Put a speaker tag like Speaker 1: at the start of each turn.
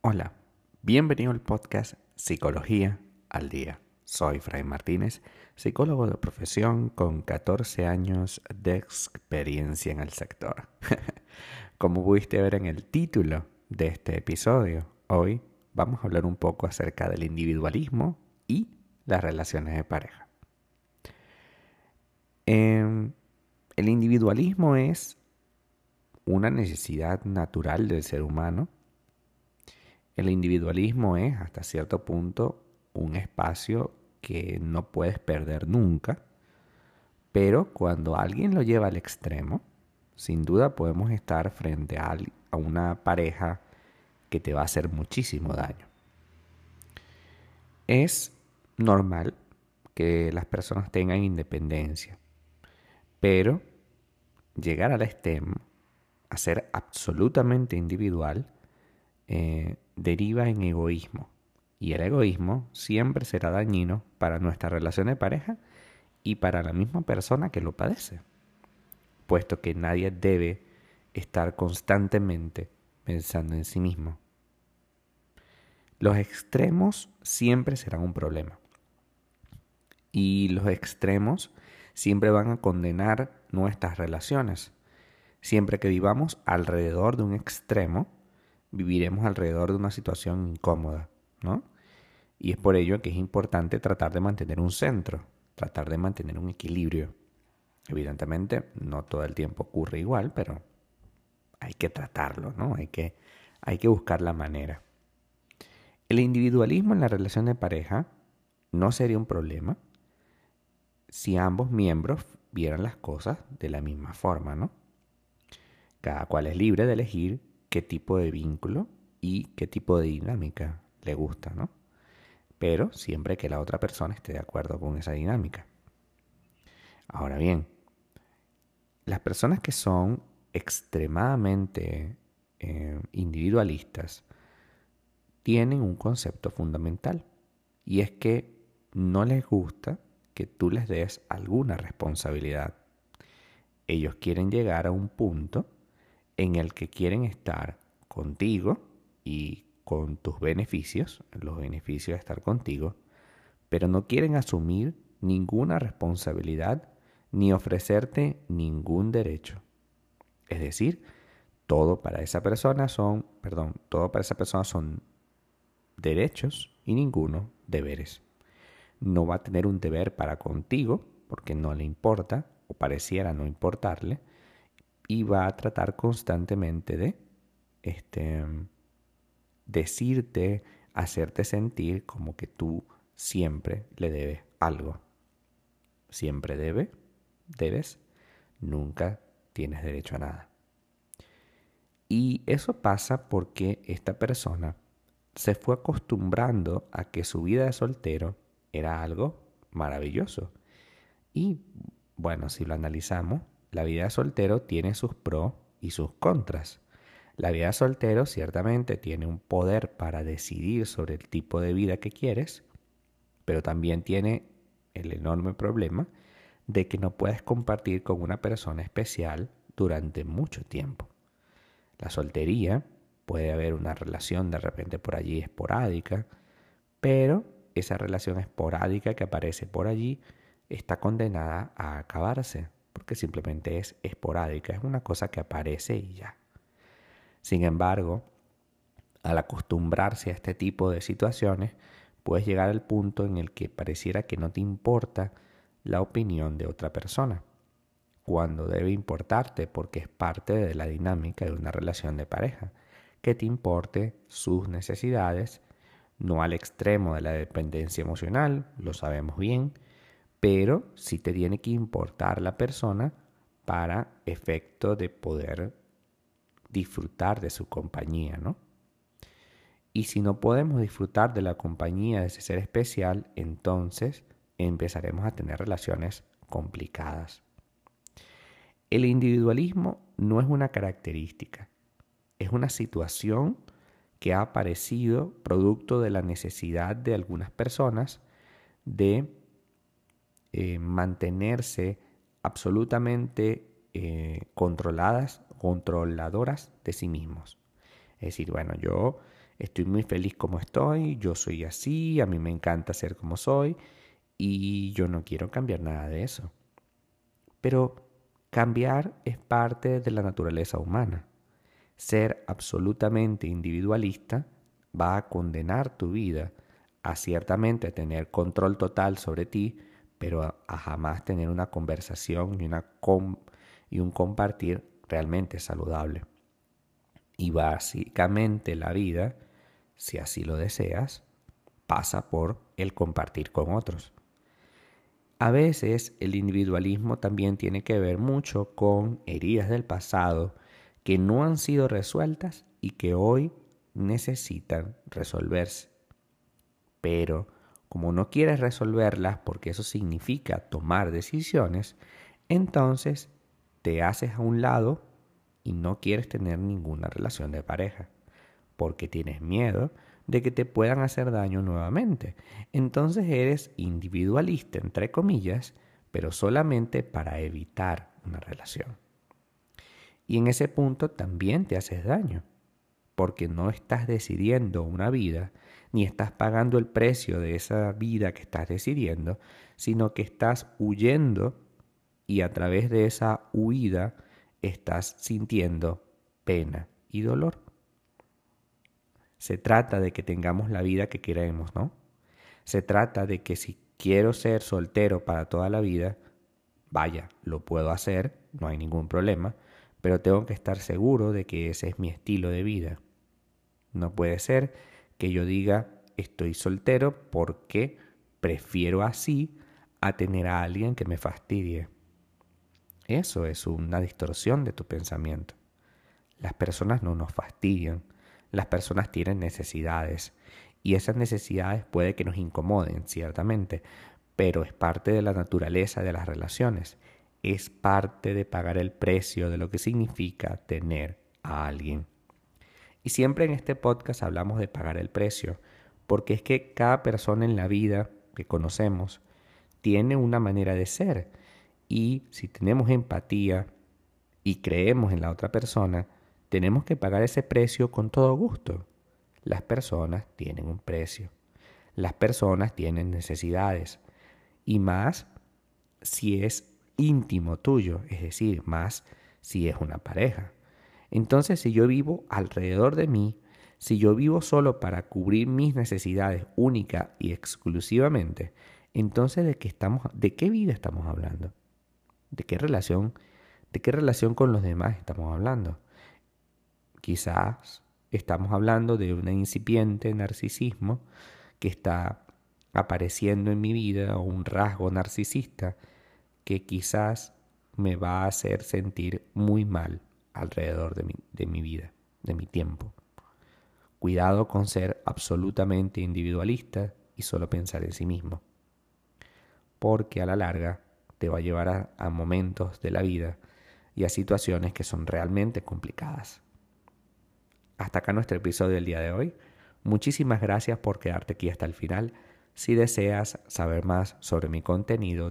Speaker 1: Hola, bienvenido al podcast Psicología al Día. Soy Fray Martínez, psicólogo de profesión con 14 años de experiencia en el sector. Como pudiste ver en el título de este episodio, hoy vamos a hablar un poco acerca del individualismo y las relaciones de pareja. Em, el individualismo es una necesidad natural del ser humano. El individualismo es, hasta cierto punto, un espacio que no puedes perder nunca, pero cuando alguien lo lleva al extremo, sin duda podemos estar frente a, una pareja que te va a hacer muchísimo daño. Es normal que las personas tengan independencia, pero llegar al extremo, a ser absolutamente individual, eh, deriva en egoísmo. Y el egoísmo siempre será dañino para nuestra relación de pareja y para la misma persona que lo padece, puesto que nadie debe estar constantemente pensando en sí mismo. Los extremos siempre serán un problema. Y los extremos siempre van a condenar nuestras relaciones. Siempre que vivamos alrededor de un extremo, viviremos alrededor de una situación incómoda. ¿no? Y es por ello que es importante tratar de mantener un centro, tratar de mantener un equilibrio. Evidentemente, no todo el tiempo ocurre igual, pero hay que tratarlo, ¿no? Hay que, hay que buscar la manera. El individualismo en la relación de pareja no sería un problema si ambos miembros vieran las cosas de la misma forma, ¿no? Cada cual es libre de elegir qué tipo de vínculo y qué tipo de dinámica le gusta, ¿no? Pero siempre que la otra persona esté de acuerdo con esa dinámica. Ahora bien, las personas que son extremadamente eh, individualistas tienen un concepto fundamental y es que no les gusta que tú les des alguna responsabilidad. Ellos quieren llegar a un punto en el que quieren estar contigo y con tus beneficios, los beneficios de estar contigo, pero no quieren asumir ninguna responsabilidad ni ofrecerte ningún derecho. Es decir, todo para esa persona son, perdón, todo para esa persona son derechos y ninguno deberes. No va a tener un deber para contigo porque no le importa o pareciera no importarle y va a tratar constantemente de este decirte, hacerte sentir como que tú siempre le debes algo. Siempre debe, debes, nunca tienes derecho a nada. Y eso pasa porque esta persona se fue acostumbrando a que su vida de soltero era algo maravilloso. Y bueno, si lo analizamos, la vida soltero tiene sus pros y sus contras. La vida soltero ciertamente tiene un poder para decidir sobre el tipo de vida que quieres, pero también tiene el enorme problema de que no puedes compartir con una persona especial durante mucho tiempo. La soltería puede haber una relación de repente por allí esporádica, pero esa relación esporádica que aparece por allí está condenada a acabarse, porque simplemente es esporádica, es una cosa que aparece y ya. Sin embargo, al acostumbrarse a este tipo de situaciones, puedes llegar al punto en el que pareciera que no te importa la opinión de otra persona, cuando debe importarte porque es parte de la dinámica de una relación de pareja, que te importe sus necesidades, no al extremo de la dependencia emocional, lo sabemos bien, pero sí te tiene que importar la persona para efecto de poder disfrutar de su compañía, ¿no? Y si no podemos disfrutar de la compañía de ese ser especial, entonces empezaremos a tener relaciones complicadas. El individualismo no es una característica, es una situación que ha aparecido producto de la necesidad de algunas personas de eh, mantenerse absolutamente eh, controladas, controladoras de sí mismos. Es decir, bueno, yo estoy muy feliz como estoy, yo soy así, a mí me encanta ser como soy y yo no quiero cambiar nada de eso. Pero cambiar es parte de la naturaleza humana. Ser absolutamente individualista va a condenar tu vida a ciertamente tener control total sobre ti, pero a, jamás tener una conversación y, un compartir realmente saludable. Y básicamente la vida, si así lo deseas, pasa por el compartir con otros. A veces el individualismo también tiene que ver mucho con heridas del pasado que no han sido resueltas y que hoy necesitan resolverse. Pero como no quieres resolverlas porque eso significa tomar decisiones, entonces te haces a un lado y no quieres tener ninguna relación de pareja, porque tienes miedo de que te puedan hacer daño nuevamente. Entonces eres individualista, entre comillas, pero solamente para evitar una relación. Y en ese punto también te haces daño, porque no estás decidiendo una vida, ni estás pagando el precio de esa vida que estás decidiendo, sino que estás huyendo y a través de esa huida estás sintiendo pena y dolor. Se trata de que tengamos la vida que queremos, ¿no? Se trata de que si quiero ser soltero para toda la vida, vaya, lo puedo hacer, no hay ningún problema, pero tengo que estar seguro de que ese es mi estilo de vida. No puede ser que yo diga estoy soltero porque prefiero así a tener a alguien que me fastidie. Eso es una distorsión de tu pensamiento. Las personas no nos fastidian, las personas tienen necesidades y esas necesidades puede que nos incomoden, ciertamente, pero es parte de la naturaleza de las relaciones, es parte de pagar el precio de lo que significa tener a alguien. Y siempre en este podcast hablamos de pagar el precio, porque es que cada persona en la vida que conocemos tiene una manera de ser y si tenemos empatía y creemos en la otra persona, tenemos que pagar ese precio con todo gusto. Las personas tienen un precio. Las personas tienen necesidades. Y más si es íntimo tuyo, es decir, más si es una pareja. Entonces, si yo vivo alrededor de mí, si yo vivo solo para cubrir mis necesidades única y exclusivamente, entonces de qué estamos de qué vida estamos hablando? ¿De qué relación de qué relación con los demás estamos hablando? Quizás estamos hablando de un incipiente narcisismo que está apareciendo en mi vida o un rasgo narcisista que quizás me va a hacer sentir muy mal alrededor de mi, de mi vida, de mi tiempo. Cuidado con ser absolutamente individualista y solo pensar en sí mismo, porque a la larga te va a llevar a, momentos de la vida y a situaciones que son realmente complicadas. Hasta acá nuestro episodio del día de hoy. Muchísimas gracias por quedarte aquí hasta el final. Si deseas saber más sobre mi contenido,